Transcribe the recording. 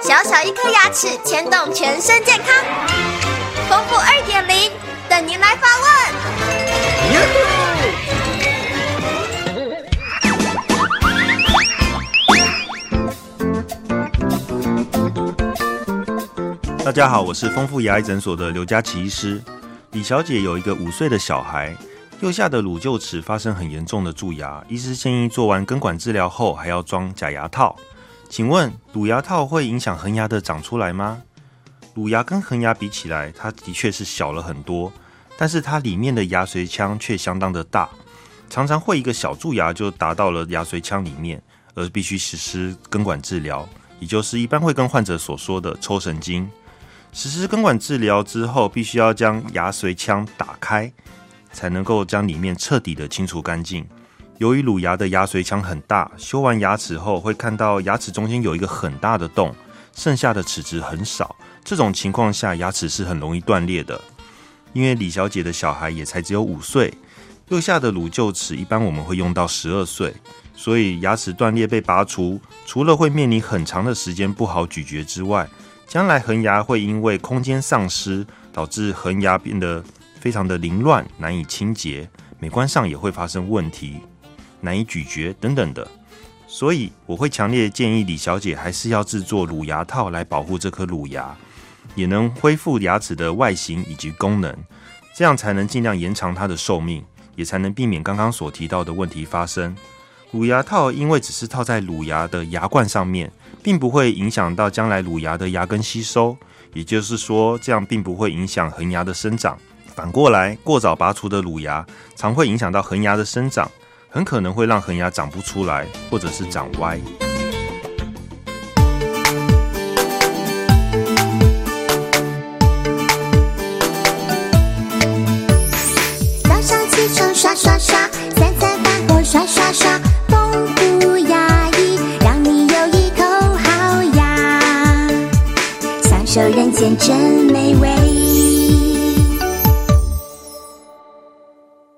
小小一颗牙齿牵动全身健康，丰富二点零等您来发问。大家好，我是丰富牙医诊所的刘佳琪医师。李小姐有一个五岁的小孩。右下的乳臼齿发生很严重的蛀牙，医师建议做完根管治疗后还要装假牙套。请问乳牙套会影响恒牙的长出来吗？乳牙跟恒牙比起来，它的确是小了很多，但是它里面的牙髓腔却相当的大，常常会一个小蛀牙就达到了牙髓腔里面，而必须实施根管治疗，也就是一般会跟患者所说的抽神经。实施根管治疗之后，必须要将牙髓腔打开。才能够将里面彻底的清除干净。由于乳牙的牙髓腔很大，修完牙齿后会看到牙齿中间有一个很大的洞，剩下的齿质很少。这种情况下，牙齿是很容易断裂的。因为李小姐的小孩也才只有五岁，右下的乳臼齿一般我们会用到十二岁，所以牙齿断裂被拔除，除了会面临很长的时间不好咀嚼之外，将来恒牙会因为空间丧失，导致恒牙变得。非常的凌乱，难以清洁，美观上也会发生问题，难以咀嚼等等的。所以我会强烈建议李小姐还是要制作乳牙套来保护这颗乳牙，也能恢复牙齿的外形以及功能，这样才能尽量延长它的寿命，也才能避免刚刚所提到的问题发生。乳牙套因为只是套在乳牙的牙冠上面，并不会影响到将来乳牙的牙根吸收，也就是说，这样并不会影响恒牙的生长。反过来，过早拔除的乳牙常会影响到恒牙的生长，很可能会让恒牙长不出来，或者是长歪。早上起床刷刷刷，三餐饭后刷刷刷，丰富牙医让你有一口好牙，享受人间真美味。